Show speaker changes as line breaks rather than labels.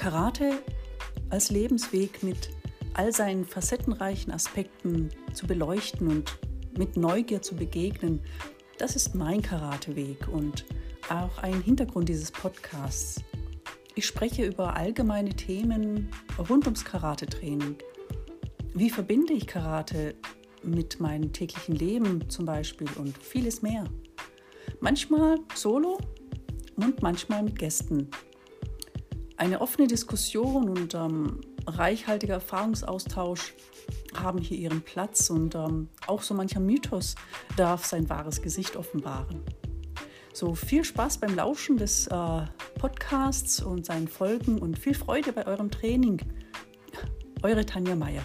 Karate als Lebensweg mit all seinen facettenreichen Aspekten zu beleuchten und mit Neugier zu begegnen, das ist mein Karateweg und auch ein Hintergrund dieses Podcasts. Ich spreche über allgemeine Themen rund ums Karate-Training. Wie verbinde ich Karate mit meinem täglichen Leben zum Beispiel und vieles mehr. Manchmal solo und manchmal mit Gästen. Eine offene Diskussion und ähm, reichhaltiger Erfahrungsaustausch haben hier ihren Platz und ähm, auch so mancher Mythos darf sein wahres Gesicht offenbaren. So viel Spaß beim Lauschen des äh, Podcasts und seinen Folgen und viel Freude bei eurem Training. Eure Tanja Meier.